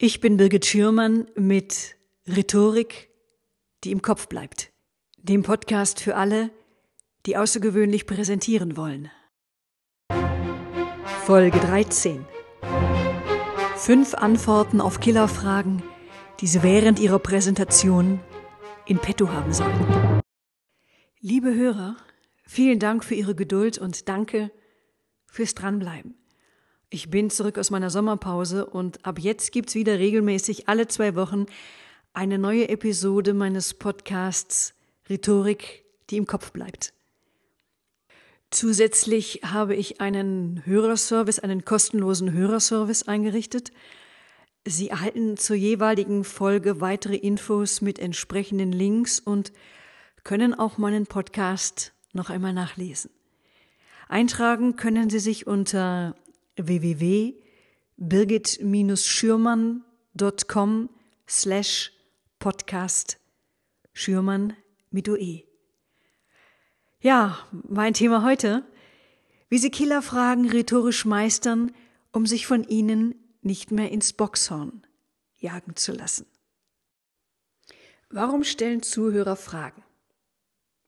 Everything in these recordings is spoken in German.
Ich bin Birgit Schürmann mit Rhetorik, die im Kopf bleibt. Dem Podcast für alle, die außergewöhnlich präsentieren wollen. Folge 13. Fünf Antworten auf Killerfragen, die Sie während Ihrer Präsentation in petto haben sollten. Liebe Hörer, vielen Dank für Ihre Geduld und danke fürs Dranbleiben. Ich bin zurück aus meiner Sommerpause und ab jetzt gibt's wieder regelmäßig alle zwei Wochen eine neue Episode meines Podcasts Rhetorik, die im Kopf bleibt. Zusätzlich habe ich einen Hörerservice, einen kostenlosen Hörerservice eingerichtet. Sie erhalten zur jeweiligen Folge weitere Infos mit entsprechenden Links und können auch meinen Podcast noch einmal nachlesen. Eintragen können Sie sich unter www.birgit-schürmann.com slash podcast Schürmann mit UE. Ja, mein Thema heute, wie Sie Killerfragen rhetorisch meistern, um sich von ihnen nicht mehr ins Boxhorn jagen zu lassen. Warum stellen Zuhörer Fragen?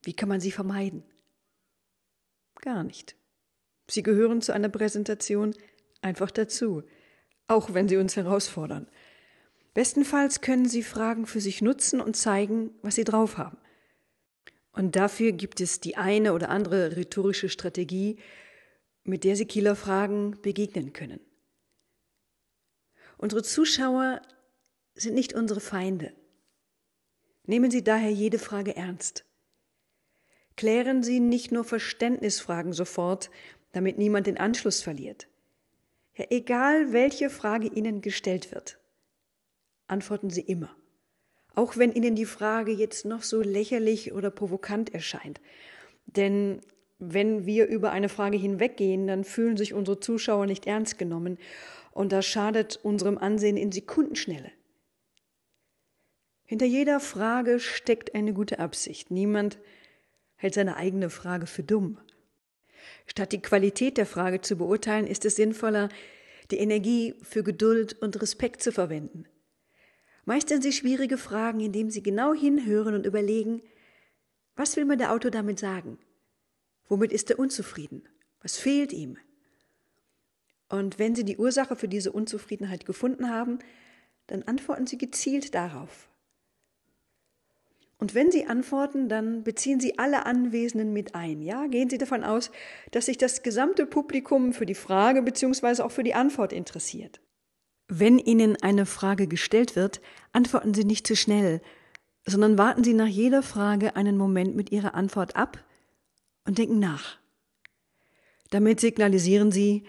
Wie kann man sie vermeiden? Gar nicht. Sie gehören zu einer Präsentation einfach dazu, auch wenn sie uns herausfordern. Bestenfalls können Sie Fragen für sich nutzen und zeigen, was Sie drauf haben. Und dafür gibt es die eine oder andere rhetorische Strategie, mit der Sie Kieler Fragen begegnen können. Unsere Zuschauer sind nicht unsere Feinde. Nehmen Sie daher jede Frage ernst. Klären Sie nicht nur Verständnisfragen sofort, damit niemand den Anschluss verliert. Ja, egal welche Frage Ihnen gestellt wird, antworten Sie immer. Auch wenn Ihnen die Frage jetzt noch so lächerlich oder provokant erscheint. Denn wenn wir über eine Frage hinweggehen, dann fühlen sich unsere Zuschauer nicht ernst genommen und das schadet unserem Ansehen in Sekundenschnelle. Hinter jeder Frage steckt eine gute Absicht. Niemand hält seine eigene Frage für dumm. Statt die Qualität der Frage zu beurteilen, ist es sinnvoller, die Energie für Geduld und Respekt zu verwenden. Meistern Sie schwierige Fragen, indem Sie genau hinhören und überlegen, was will mir der Autor damit sagen? Womit ist er unzufrieden? Was fehlt ihm? Und wenn Sie die Ursache für diese Unzufriedenheit gefunden haben, dann antworten Sie gezielt darauf. Und wenn Sie antworten, dann beziehen Sie alle Anwesenden mit ein. Ja, gehen Sie davon aus, dass sich das gesamte Publikum für die Frage bzw. auch für die Antwort interessiert. Wenn Ihnen eine Frage gestellt wird, antworten Sie nicht zu schnell, sondern warten Sie nach jeder Frage einen Moment mit Ihrer Antwort ab und denken nach. Damit signalisieren Sie,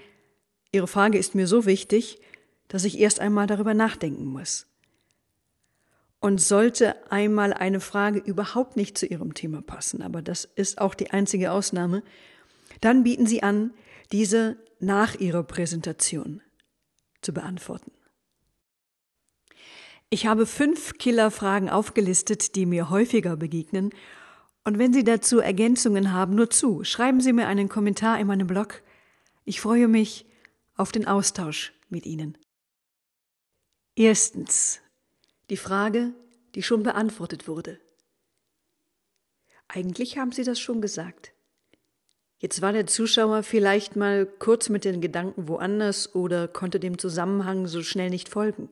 Ihre Frage ist mir so wichtig, dass ich erst einmal darüber nachdenken muss. Und sollte einmal eine Frage überhaupt nicht zu Ihrem Thema passen, aber das ist auch die einzige Ausnahme, dann bieten Sie an, diese nach Ihrer Präsentation zu beantworten. Ich habe fünf Killerfragen aufgelistet, die mir häufiger begegnen. Und wenn Sie dazu Ergänzungen haben, nur zu. Schreiben Sie mir einen Kommentar in meinem Blog. Ich freue mich auf den Austausch mit Ihnen. Erstens. Die Frage, die schon beantwortet wurde. Eigentlich haben Sie das schon gesagt. Jetzt war der Zuschauer vielleicht mal kurz mit den Gedanken woanders oder konnte dem Zusammenhang so schnell nicht folgen.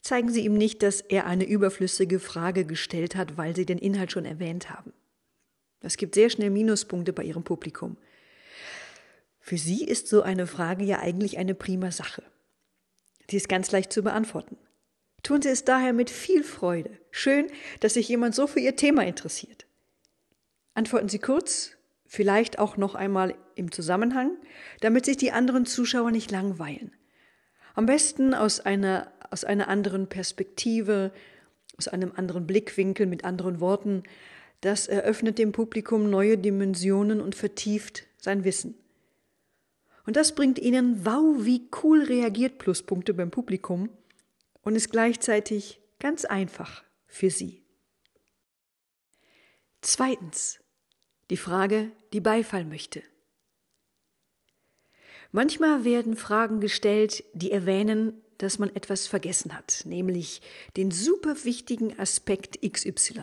Zeigen Sie ihm nicht, dass er eine überflüssige Frage gestellt hat, weil Sie den Inhalt schon erwähnt haben. Das gibt sehr schnell Minuspunkte bei Ihrem Publikum. Für Sie ist so eine Frage ja eigentlich eine prima Sache. Sie ist ganz leicht zu beantworten. Tun Sie es daher mit viel Freude. Schön, dass sich jemand so für Ihr Thema interessiert. Antworten Sie kurz, vielleicht auch noch einmal im Zusammenhang, damit sich die anderen Zuschauer nicht langweilen. Am besten aus einer, aus einer anderen Perspektive, aus einem anderen Blickwinkel, mit anderen Worten. Das eröffnet dem Publikum neue Dimensionen und vertieft sein Wissen. Und das bringt Ihnen wow, wie cool reagiert Pluspunkte beim Publikum und ist gleichzeitig ganz einfach für Sie. Zweitens. Die Frage, die Beifall möchte. Manchmal werden Fragen gestellt, die erwähnen, dass man etwas vergessen hat, nämlich den super wichtigen Aspekt XY.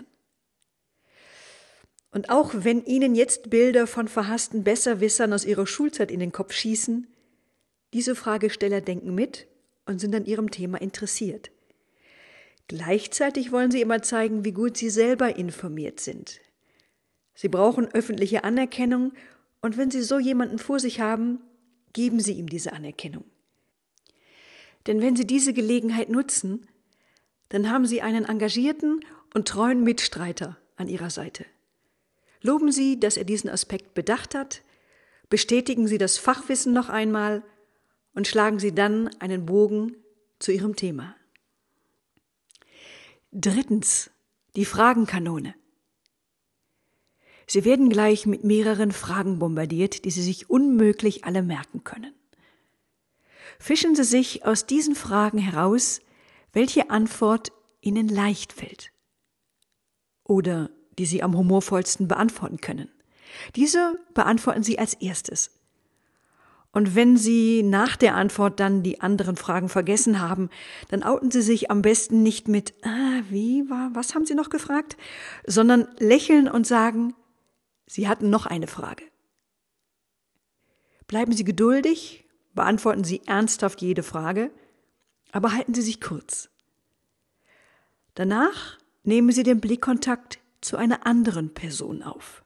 Und auch wenn Ihnen jetzt Bilder von verhassten Besserwissern aus Ihrer Schulzeit in den Kopf schießen, diese Fragesteller denken mit und sind an Ihrem Thema interessiert. Gleichzeitig wollen Sie immer zeigen, wie gut Sie selber informiert sind. Sie brauchen öffentliche Anerkennung und wenn Sie so jemanden vor sich haben, geben Sie ihm diese Anerkennung. Denn wenn Sie diese Gelegenheit nutzen, dann haben Sie einen engagierten und treuen Mitstreiter an Ihrer Seite. Loben Sie, dass er diesen Aspekt bedacht hat, bestätigen Sie das Fachwissen noch einmal und schlagen Sie dann einen Bogen zu Ihrem Thema. Drittens, die Fragenkanone. Sie werden gleich mit mehreren Fragen bombardiert, die Sie sich unmöglich alle merken können. Fischen Sie sich aus diesen Fragen heraus, welche Antwort Ihnen leicht fällt oder die Sie am humorvollsten beantworten können. Diese beantworten Sie als erstes. Und wenn Sie nach der Antwort dann die anderen Fragen vergessen haben, dann outen Sie sich am besten nicht mit, ah, wie war, was haben Sie noch gefragt, sondern lächeln und sagen, Sie hatten noch eine Frage. Bleiben Sie geduldig, beantworten Sie ernsthaft jede Frage, aber halten Sie sich kurz. Danach nehmen Sie den Blickkontakt zu einer anderen Person auf.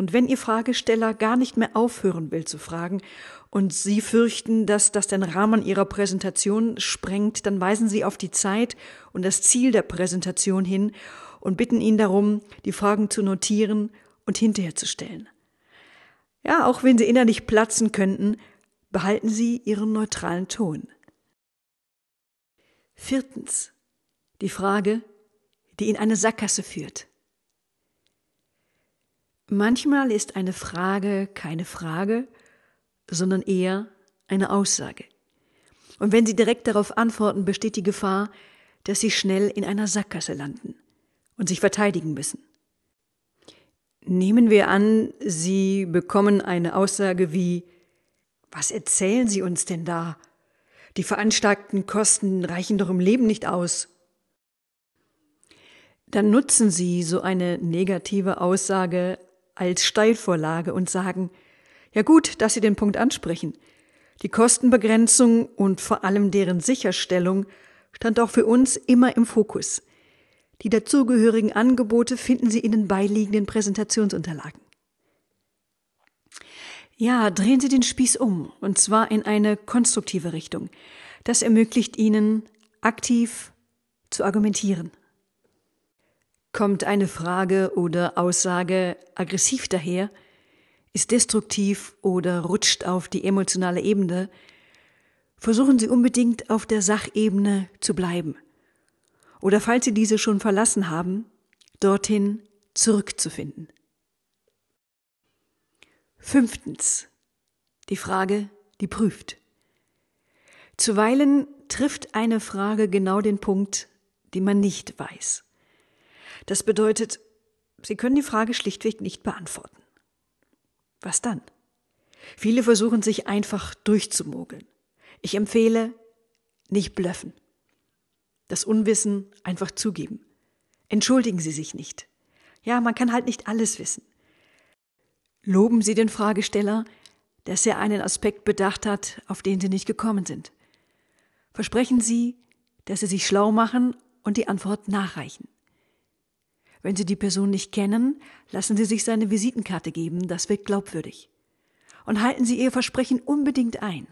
Und wenn Ihr Fragesteller gar nicht mehr aufhören will zu fragen und Sie fürchten, dass das den Rahmen Ihrer Präsentation sprengt, dann weisen Sie auf die Zeit und das Ziel der Präsentation hin und bitten ihn darum, die Fragen zu notieren und hinterher zu stellen. Ja, auch wenn Sie innerlich platzen könnten, behalten Sie Ihren neutralen Ton. Viertens. Die Frage, die in eine Sackgasse führt. Manchmal ist eine Frage keine Frage, sondern eher eine Aussage. Und wenn Sie direkt darauf antworten, besteht die Gefahr, dass Sie schnell in einer Sackgasse landen und sich verteidigen müssen. Nehmen wir an, Sie bekommen eine Aussage wie Was erzählen Sie uns denn da? Die veranschlagten Kosten reichen doch im Leben nicht aus. Dann nutzen Sie so eine negative Aussage als Steilvorlage und sagen, ja gut, dass Sie den Punkt ansprechen. Die Kostenbegrenzung und vor allem deren Sicherstellung stand auch für uns immer im Fokus. Die dazugehörigen Angebote finden Sie in den beiliegenden Präsentationsunterlagen. Ja, drehen Sie den Spieß um, und zwar in eine konstruktive Richtung. Das ermöglicht Ihnen, aktiv zu argumentieren. Kommt eine Frage oder Aussage aggressiv daher, ist destruktiv oder rutscht auf die emotionale Ebene, versuchen Sie unbedingt auf der Sachebene zu bleiben. Oder falls Sie diese schon verlassen haben, dorthin zurückzufinden. Fünftens. Die Frage, die prüft. Zuweilen trifft eine Frage genau den Punkt, den man nicht weiß. Das bedeutet, Sie können die Frage schlichtweg nicht beantworten. Was dann? Viele versuchen sich einfach durchzumogeln. Ich empfehle, nicht blöffen. Das Unwissen einfach zugeben. Entschuldigen Sie sich nicht. Ja, man kann halt nicht alles wissen. Loben Sie den Fragesteller, dass er einen Aspekt bedacht hat, auf den Sie nicht gekommen sind. Versprechen Sie, dass Sie sich schlau machen und die Antwort nachreichen. Wenn Sie die Person nicht kennen, lassen Sie sich seine Visitenkarte geben, das wirkt glaubwürdig. Und halten Sie Ihr Versprechen unbedingt ein.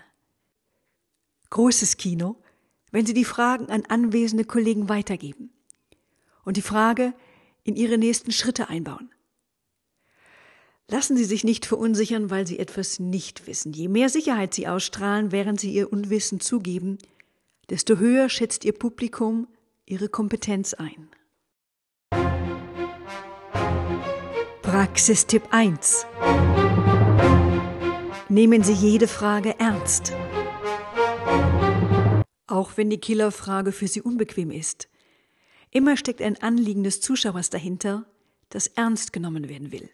Großes Kino, wenn Sie die Fragen an anwesende Kollegen weitergeben und die Frage in Ihre nächsten Schritte einbauen. Lassen Sie sich nicht verunsichern, weil Sie etwas nicht wissen. Je mehr Sicherheit Sie ausstrahlen, während Sie Ihr Unwissen zugeben, desto höher schätzt Ihr Publikum Ihre Kompetenz ein. Praxistipp 1. Nehmen Sie jede Frage ernst. Auch wenn die Killerfrage für Sie unbequem ist. Immer steckt ein Anliegen des Zuschauers dahinter, das ernst genommen werden will.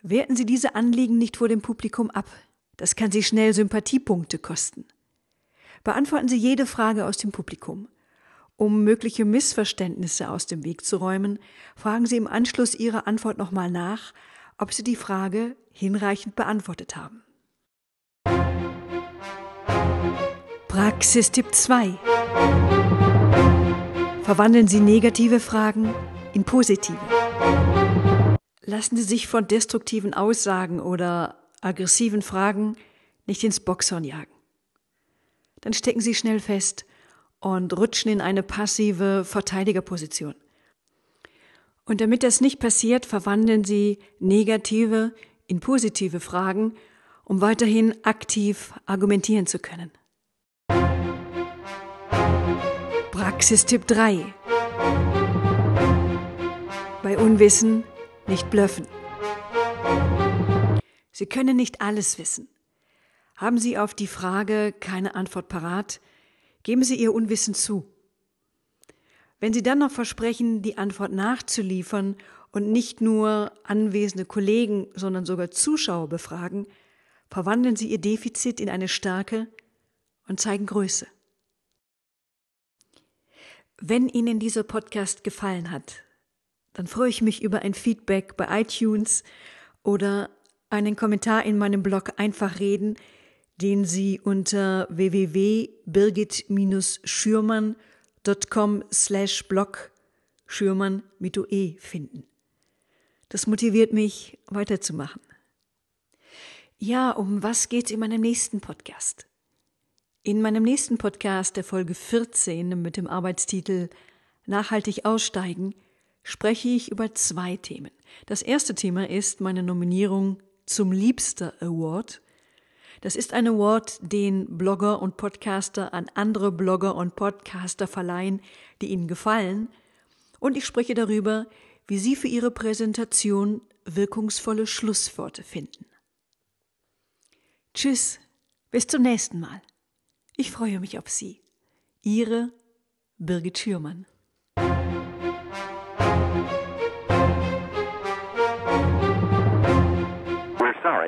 Werten Sie diese Anliegen nicht vor dem Publikum ab, Das kann Sie schnell Sympathiepunkte kosten. Beantworten Sie jede Frage aus dem Publikum. Um mögliche Missverständnisse aus dem Weg zu räumen, fragen Sie im Anschluss Ihrer Antwort nochmal nach, ob Sie die Frage hinreichend beantwortet haben. Praxistipp 2. Verwandeln Sie negative Fragen in positive. Lassen Sie sich von destruktiven Aussagen oder aggressiven Fragen nicht ins Boxhorn jagen. Dann stecken Sie schnell fest und rutschen in eine passive Verteidigerposition. Und damit das nicht passiert, verwandeln Sie negative in positive Fragen, um weiterhin aktiv argumentieren zu können. Praxistipp 3. Bei Unwissen nicht blöffen. Sie können nicht alles wissen. Haben Sie auf die Frage keine Antwort parat, geben Sie Ihr Unwissen zu. Wenn Sie dann noch versprechen, die Antwort nachzuliefern und nicht nur anwesende Kollegen, sondern sogar Zuschauer befragen, verwandeln Sie Ihr Defizit in eine Stärke und zeigen Größe. Wenn Ihnen dieser Podcast gefallen hat, dann freue ich mich über ein Feedback bei iTunes oder einen Kommentar in meinem Blog Einfach reden, den Sie unter www.birgit-schürmann.com slash blog Schürmann mit OE finden. Das motiviert mich, weiterzumachen. Ja, um was geht's in meinem nächsten Podcast? In meinem nächsten Podcast, der Folge 14 mit dem Arbeitstitel Nachhaltig aussteigen, spreche ich über zwei Themen. Das erste Thema ist meine Nominierung zum Liebster Award. Das ist ein Award, den Blogger und Podcaster an andere Blogger und Podcaster verleihen, die ihnen gefallen. Und ich spreche darüber, wie sie für ihre Präsentation wirkungsvolle Schlussworte finden. Tschüss, bis zum nächsten Mal. Ich freue mich auf Sie. Ihre Birgit Schürmann.